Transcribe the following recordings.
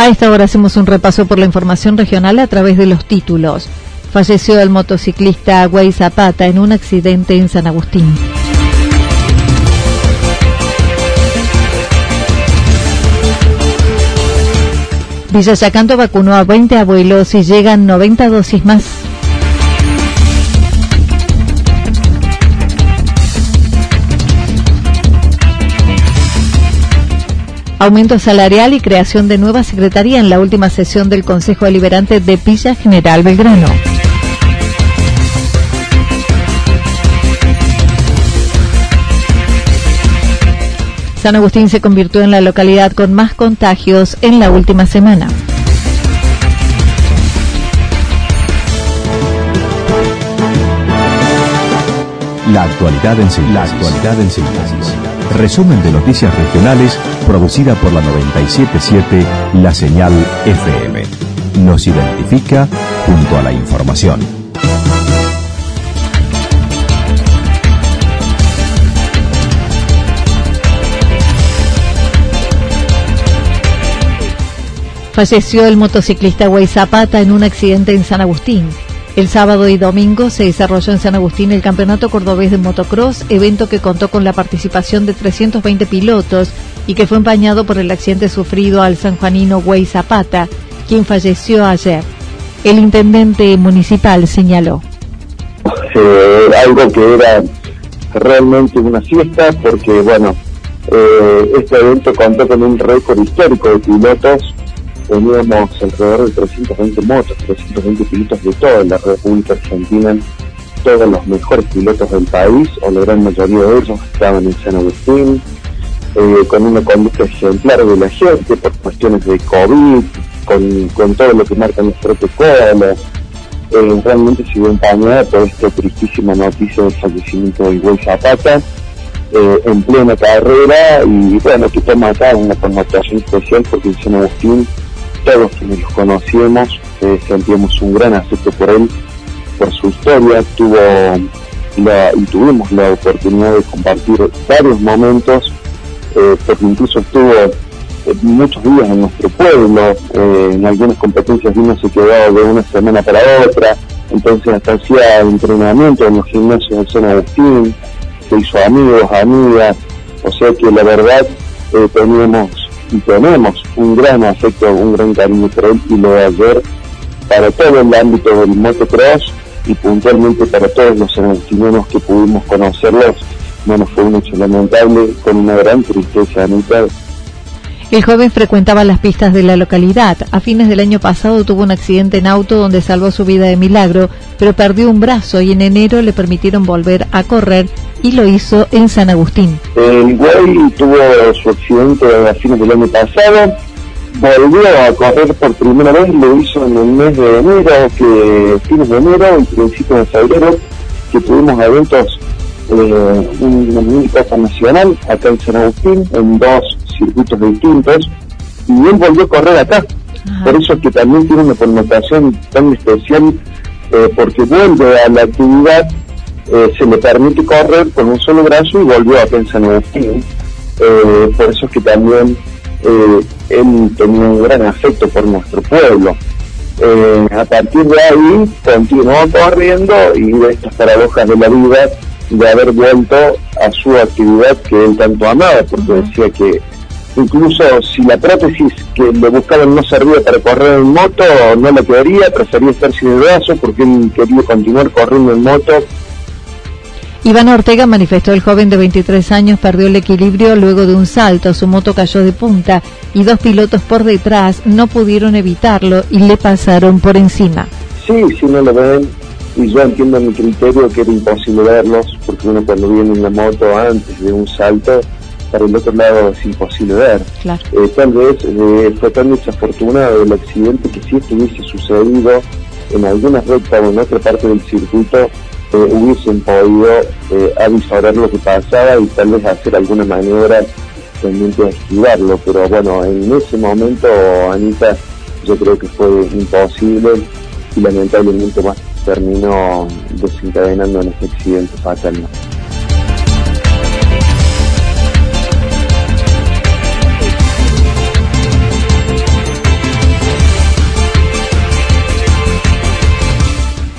A esta hora hacemos un repaso por la información regional a través de los títulos. Falleció el motociclista Güey Zapata en un accidente en San Agustín. Villa Yacanto vacunó a 20 abuelos y llegan 90 dosis más. Aumento salarial y creación de nueva secretaría en la última sesión del Consejo Deliberante de Villa General Belgrano. San Agustín se convirtió en la localidad con más contagios en la última semana. La actualidad en síntesis. La actualidad en síntesis. Resumen de noticias regionales producida por la 977 La Señal FM. Nos identifica junto a la información. Falleció el motociclista Güey Zapata en un accidente en San Agustín. El sábado y domingo se desarrolló en San Agustín el Campeonato Cordobés de Motocross, evento que contó con la participación de 320 pilotos y que fue empañado por el accidente sufrido al sanjuanino Güey Zapata, quien falleció ayer. El intendente municipal señaló. Eh, algo que era realmente una fiesta porque, bueno, eh, este evento contó con un récord histórico de pilotos teníamos alrededor de 320 motos, 320 pilotos de toda la República Argentina, todos los mejores pilotos del país, o la gran mayoría de ellos estaban en San Agustín, eh, con una conducta ejemplar de la gente por cuestiones de COVID, con, todo lo que marcan los protocolos. Eh, realmente se vio empañada por esta tristísima noticia del fallecimiento de Iguel Zapata. Eh, en plena carrera y bueno, que toma acá una connotación especial porque en San Agustín todos quienes los conocíamos eh, sentíamos un gran afecto por él, por su historia, tuvo y tuvimos la oportunidad de compartir varios momentos, eh, porque incluso estuvo eh, muchos días en nuestro pueblo, en algunas competencias vino se quedó de una semana para otra, entonces hasta hacía entrenamiento en los gimnasios de San Agustín, se hizo amigos, amigas, o sea que la verdad teníamos y tenemos un gran afecto, un gran cariño por él y lo de ayer para todo el ámbito del motocross y puntualmente para todos los argentinos que pudimos conocerlos, bueno, fue un hecho lamentable con una gran tristeza, Anita, el joven frecuentaba las pistas de la localidad. A fines del año pasado tuvo un accidente en auto donde salvó su vida de milagro, pero perdió un brazo y en enero le permitieron volver a correr y lo hizo en San Agustín. El güey tuvo su accidente a fines del año pasado, volvió a correr por primera vez, lo hizo en el mes de enero, que fines de enero y principios de febrero, que tuvimos eventos, eh, un, un nacional acá en San Agustín, en dos circuitos distintos, y él volvió a correr acá. Por eso es que también tiene una connotación tan especial, eh, porque vuelve a la actividad, eh, se le permite correr con un solo brazo y volvió a pensar en Agustín. Eh, por eso es que también él tenía un gran afecto por nuestro pueblo. a partir de ahí continuó corriendo y de estas paradojas de la vida de haber vuelto a su actividad que él tanto amaba, porque decía que incluso si la prótesis que le buscaban no servía para correr en moto, no la quedaría, prefería estar sin el brazo porque él quería continuar corriendo en moto. Iván Ortega manifestó el joven de 23 años perdió el equilibrio luego de un salto, su moto cayó de punta y dos pilotos por detrás no pudieron evitarlo y le pasaron por encima. Sí, sí no lo ven y yo entiendo mi criterio que era imposible verlos porque uno cuando viene en la moto antes de un salto para el otro lado es imposible ver. Eh, tal vez eh, fue tan desafortunado el accidente que si esto hubiese sucedido en alguna recta o en otra parte del circuito, eh, hubiesen podido eh, avisar lo que pasaba y tal vez hacer alguna maniobra pendiente de esquivarlo. Pero bueno, en ese momento, Anita, yo creo que fue imposible y lamentablemente más terminó desencadenando en este accidente fatal.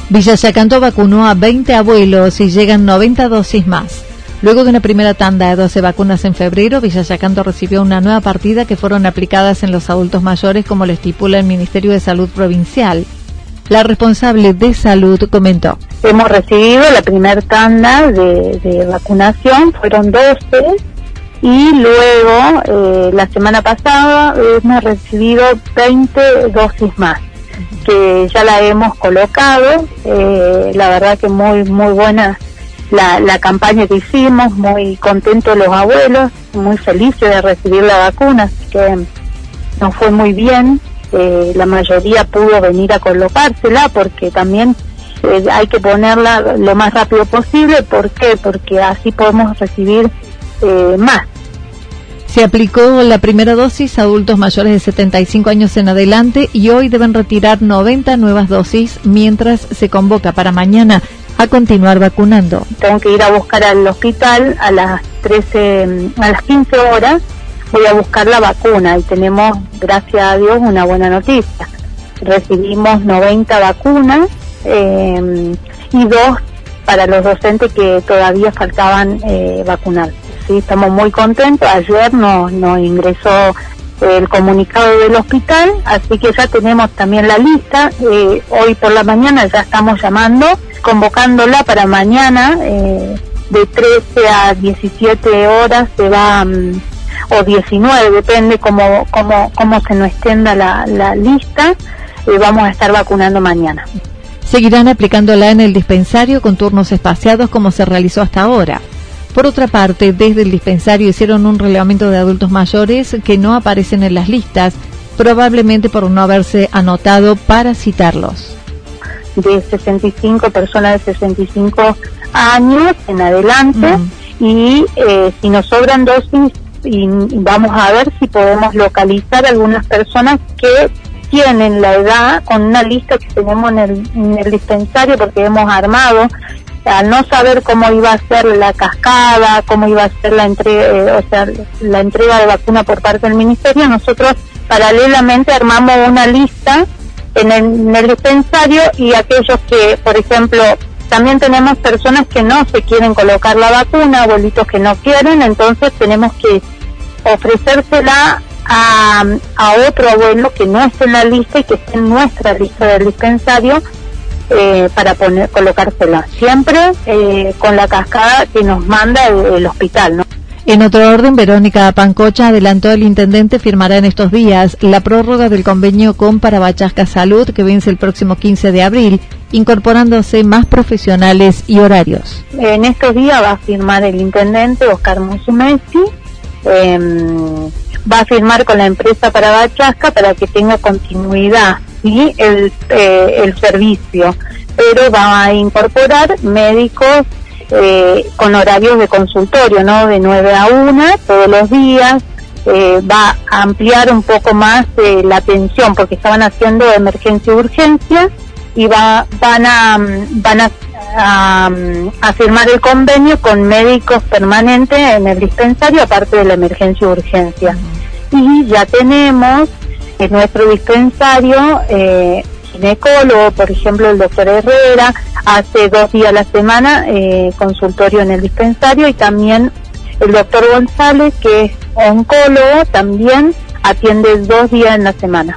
Villa Yacanto vacunó a 20 abuelos y llegan 90 dosis más. Luego de una primera tanda de 12 vacunas en febrero, Villa Yacanto recibió una nueva partida que fueron aplicadas en los adultos mayores como lo estipula el Ministerio de Salud Provincial. La responsable de salud comentó. Hemos recibido la primera tanda de, vacunación, fueron 12, y luego eh, la semana pasada hemos recibido 20 dosis más que ya la hemos colocado. Eh, la verdad que muy, muy buena la, la campaña que hicimos, muy contentos los abuelos, muy felices de recibir la vacuna, así que nos fue muy bien. Eh, la mayoría pudo venir a colocársela porque también eh, hay que ponerla lo más rápido posible. ¿Por qué? Porque así podemos recibir más se aplicó la primera dosis a adultos mayores de 75 años en adelante y hoy deben retirar 90 nuevas dosis mientras se convoca para mañana a continuar vacunando. Tengo que ir a buscar al hospital a las 13, a las 15 horas. Voy a buscar la vacuna y tenemos, gracias a Dios, una buena noticia. Recibimos 90 vacunas eh, y dos para los docentes que todavía faltaban eh, vacunar sí, estamos muy contentos. Ayer nos, nos ingresó el comunicado del hospital, así que ya tenemos también la lista. Eh, hoy por la mañana ya estamos llamando, convocándola para mañana, eh, de 13 a 17 horas se va, mm, o 19, depende cómo, cómo, cómo se nos extienda la, la lista, eh, vamos a estar vacunando mañana. Seguirán aplicándola en el dispensario con turnos espaciados como se realizó hasta ahora. Por otra parte, desde el dispensario hicieron un relevamiento de adultos mayores que no aparecen en las listas, probablemente por no haberse anotado para citarlos. De 65 personas de 65 años en adelante y eh, si nos sobran dosis y vamos a ver si podemos localizar algunas personas que tienen la edad con una lista que tenemos en el, en el dispensario porque hemos armado al no saber cómo iba a ser la cascada, cómo iba a ser la entrega, eh, o sea, la entrega de vacuna por parte del ministerio, nosotros paralelamente armamos una lista en el, dispensario y aquellos que, por ejemplo, también tenemos personas que no se quieren colocar la vacuna, abuelitos que no quieren, entonces tenemos que ofrecérsela a, otro abuelo que no esté en la lista y que esté en nuestra lista del dispensario eh, para poner colocársela siempre eh, con la cascada que nos manda el, hospital ¿no? En otro orden, Verónica Pancocha adelantó el intendente firmará en estos días la prórroga del convenio con Parabachasca Salud que vence el próximo 15 de abril, incorporándose más profesionales y horarios. En estos días va a firmar el intendente Oscar Musumesi, em, va a firmar con la empresa Parabachasca para que tenga continuidad y el, eh, el servicio, pero va a incorporar médicos eh, con horarios de consultorio, ¿no? De 9 a 1 todos los días, eh, va a ampliar un poco más la atención porque estaban haciendo emergencia y urgencia y va, van a, van a, a, firmar el convenio con médicos permanentes en el dispensario aparte de la emergencia y urgencia. Y ya tenemos en nuestro dispensario eh, ginecólogo, por ejemplo el doctor Herrera, hace dos días a la semana eh, consultorio en el dispensario y también el doctor González, que es oncólogo, también atiende dos días en la semana.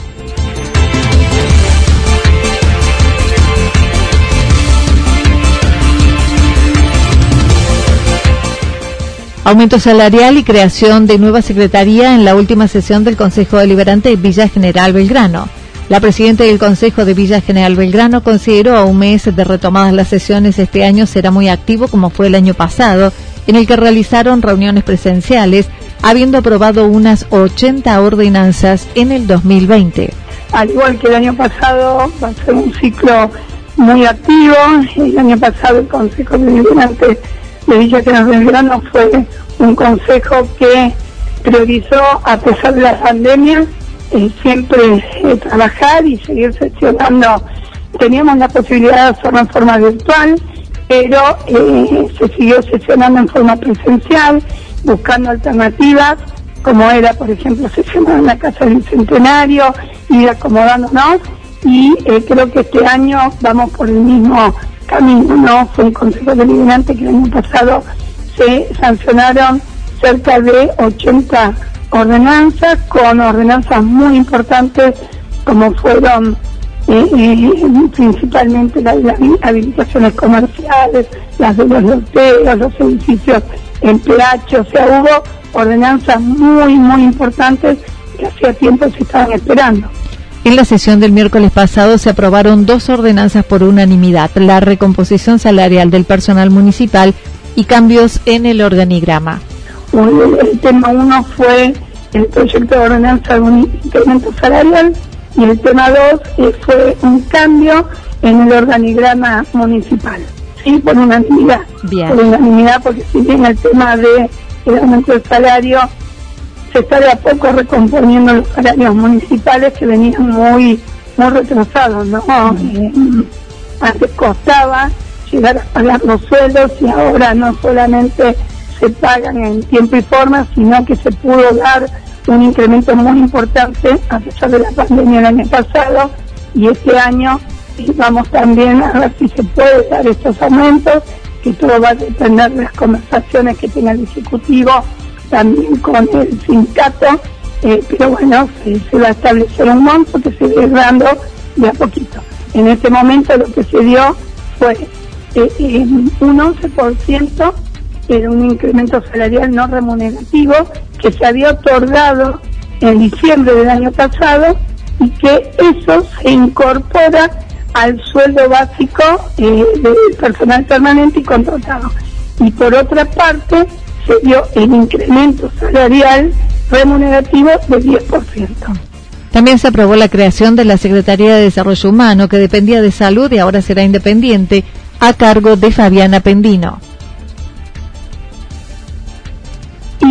Aumento salarial y creación de nueva secretaría en la última sesión del Consejo Deliberante de Villa General Belgrano. La presidenta del Consejo de Villa General Belgrano consideró a un mes de retomadas las sesiones este año será muy activo como fue el año pasado, en el que realizaron reuniones presenciales, habiendo aprobado unas 80 ordenanzas en el 2020. Al igual que el año pasado, va a ser un ciclo muy activo. El año pasado el Consejo Deliberante de Villa General Belgrano fue un consejo que priorizó, a pesar de la pandemia, eh, siempre eh, trabajar y seguir sesionando. Teníamos la posibilidad de hacerlo en forma virtual, pero eh, se siguió sesionando en forma presencial, buscando alternativas, como era, por ejemplo, sesionar en la Casa del Centenario, ir acomodándonos, y creo que este año vamos por el mismo camino, ¿no? Fue un consejo deliberante que el año pasado se sancionaron cerca de 80 ordenanzas, con ordenanzas muy importantes como fueron eh, eh, principalmente las, habilitaciones comerciales, las de los loteos, los edificios en PH, o sea, hubo ordenanzas muy, muy importantes que hacía tiempo se estaban esperando. En la sesión del miércoles pasado se aprobaron dos ordenanzas por unanimidad, la recomposición salarial del personal municipal y cambios en el organigrama. El, tema uno fue el proyecto de ordenanza de un incremento salarial y el tema dos eh, fue un cambio en el organigrama municipal. Sí, por unanimidad. Bien. Por unanimidad, porque si bien el tema de el aumento del salario se está de a poco recomponiendo los salarios municipales que venían muy muy retrasados, ¿no? Eh, antes costaba llegar a pagar los sueldos y ahora no solamente se pagan en tiempo y forma, sino que se pudo dar un incremento muy importante a pesar de la pandemia el año pasado y este año vamos también a ver si se puede dar estos aumentos, que todo va a depender de las conversaciones que tenga el Ejecutivo también con el sindicato, eh, pero bueno, se, va a establecer un monto que se va dando de a poquito. En este momento lo que se dio fue eh, eh, un 11%, era un incremento salarial no remunerativo que se había otorgado en diciembre del año pasado y que eso se incorpora al sueldo básico del personal permanente y contratado. Y por otra parte, se dio el incremento salarial remunerativo del 10%. También se aprobó la creación de la Secretaría de Desarrollo Humano, que dependía de salud y ahora será independiente, a cargo de Fabiana Pendino.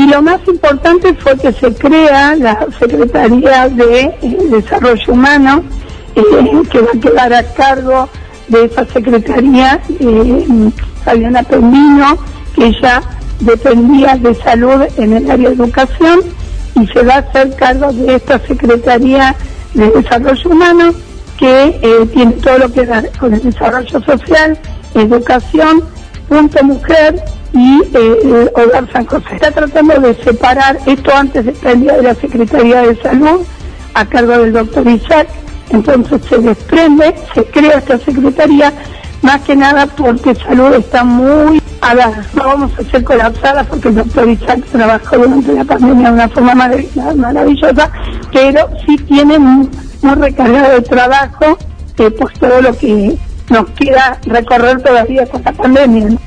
Y lo más importante fue que se crea la Secretaría de eh, Desarrollo Humano, eh, que va a quedar a cargo de esa Secretaría eh, Fabiana Pendino, que ya dependía de salud en el área de educación y se va a hacer cargo de esta Secretaría de Desarrollo Humano que eh, tiene todo lo que da con el desarrollo social, educación, punto mujer y eh, Hogar San José. Está tratando de separar, esto antes dependía de la Secretaría de Salud a cargo del doctor Isaac, entonces se desprende, se crea esta Secretaría más que nada porque salud está muy a la, no vamos a ser colapsadas porque el doctor Isaac trabajó durante la pandemia de una forma maravillosa, pero sí tiene muy, recargado de trabajo eh, pues todo lo que nos queda recorrer todavía con la pandemia.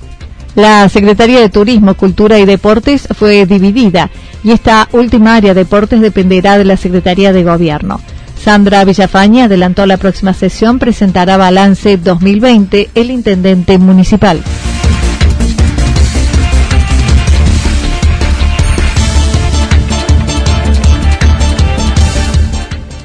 La Secretaría de Turismo, Cultura y Deportes fue dividida y esta última área deportes dependerá de la Secretaría de Gobierno. Sandra Villafaña adelantó la próxima sesión, presentará balance 2020 el intendente municipal.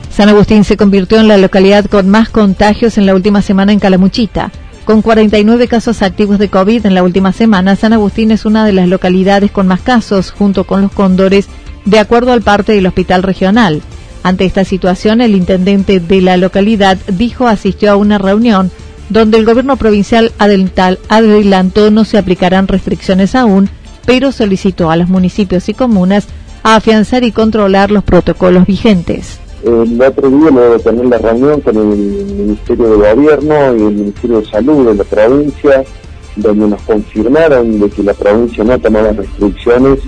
San Agustín se convirtió en la localidad con más contagios en la última semana en Calamuchita. Con 49 casos activos de COVID en la última semana, San Agustín es una de las localidades con más casos, junto con los cóndores, de acuerdo al parte del Hospital Regional. Ante esta situación, el intendente de la localidad dijo asistió a una reunión donde el gobierno provincial adelantó no se aplicarán restricciones aún, pero solicitó a los municipios y comunas a afianzar y controlar los protocolos vigentes. El otro día luego de tener la reunión con el Ministerio de Gobierno y el Ministerio de Salud de la provincia, donde nos confirmaron de que la provincia no tomaba restricciones,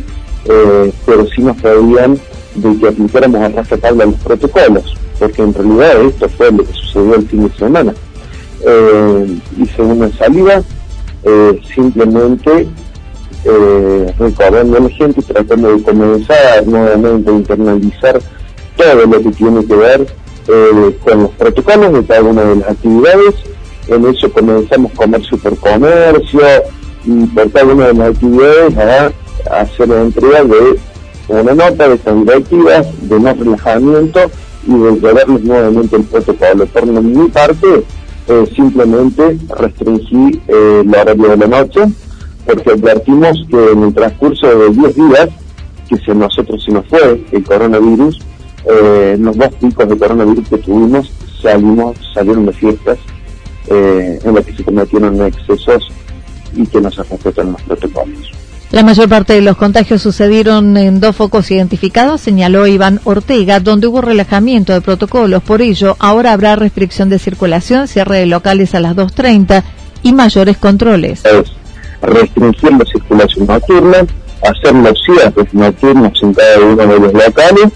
eh, pero sí nos pedían de que aplicáramos a rajatabla los protocolos, porque en realidad esto fue lo que sucedió el fin de semana. Eh, según la salida, eh, simplemente eh, recordando a la gente y tratando de comenzar nuevamente a internalizar todo lo que tiene que ver eh, con los protocolos de cada una de las actividades. En eso comenzamos comercio por comercio y por cada una de las actividades a, hacer la entrega de una nota de estas directivas, de no relajamiento y de llevarles nuevamente el protocolo. Por mi parte, eh, simplemente restringí eh, el horario de la noche porque advertimos que en el transcurso de 10 días que se nosotros se nos fue el coronavirus, eh, los dos picos de coronavirus que tuvimos salimos, salieron de fiestas eh, en las que se cometieron excesos y que no se respetan los protocolos. La mayor parte de los contagios sucedieron en dos focos identificados, señaló Iván Ortega, donde hubo relajamiento de protocolos. Por ello, ahora habrá restricción de circulación, cierre de locales a las 2.30 y mayores controles. Es restringir la circulación nocturna, hacer los cierres nocturnos en cada uno de los locales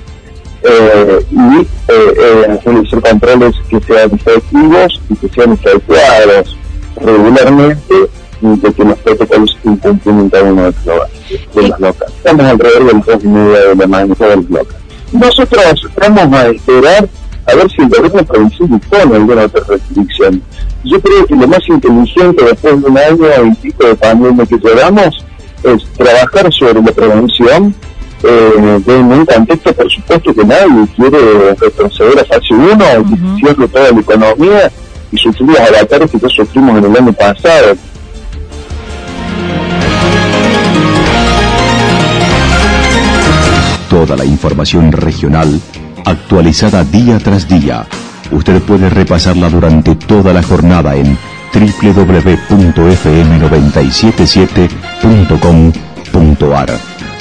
eh, y eh, eh, controles que sean efectivos y que sean efectuados regularmente y de que los protocolos se incumplen en cada uno de los, locales. Estamos alrededor de las y media de la mañana de los locales. Nosotros vamos a esperar a ver si el gobierno provincial dispone alguna otra restricción. Yo creo que lo más inteligente después de un año y pico de pandemia que llevamos es trabajar sobre la prevención eh, en un contexto, por supuesto, que nadie quiere retroceder a fase 1 y uh -huh. cierre toda la economía y sufrir los avatares que ya sufrimos en el año pasado. Toda la información regional actualizada día tras día. Usted puede repasarla durante toda la jornada en www.fm977.com.ar.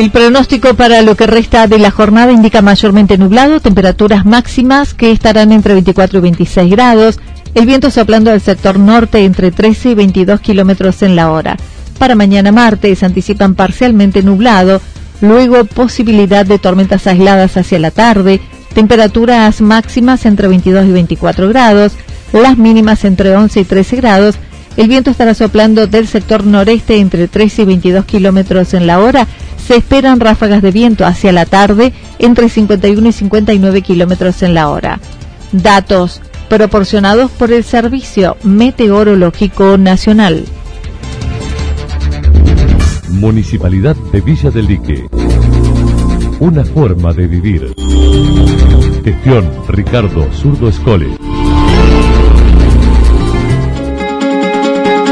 El pronóstico para lo que resta de la jornada indica mayormente nublado, temperaturas máximas que estarán entre 24 y 26 grados, el viento soplando del sector norte entre 13 y 22 kilómetros en la hora. Para mañana martes anticipan parcialmente nublado, luego posibilidad de tormentas aisladas hacia la tarde, temperaturas máximas entre 22 y 24 grados, las mínimas entre 11 y 13 grados, el viento estará soplando del sector noreste entre 13 y 22 kilómetros en la hora. Se esperan ráfagas de viento hacia la tarde entre 51 y 59 kilómetros en la hora. Datos proporcionados por el Servicio Meteorológico Nacional. Municipalidad de Villa del Lique. Una forma de vivir. Gestión Ricardo Zurdo Escole.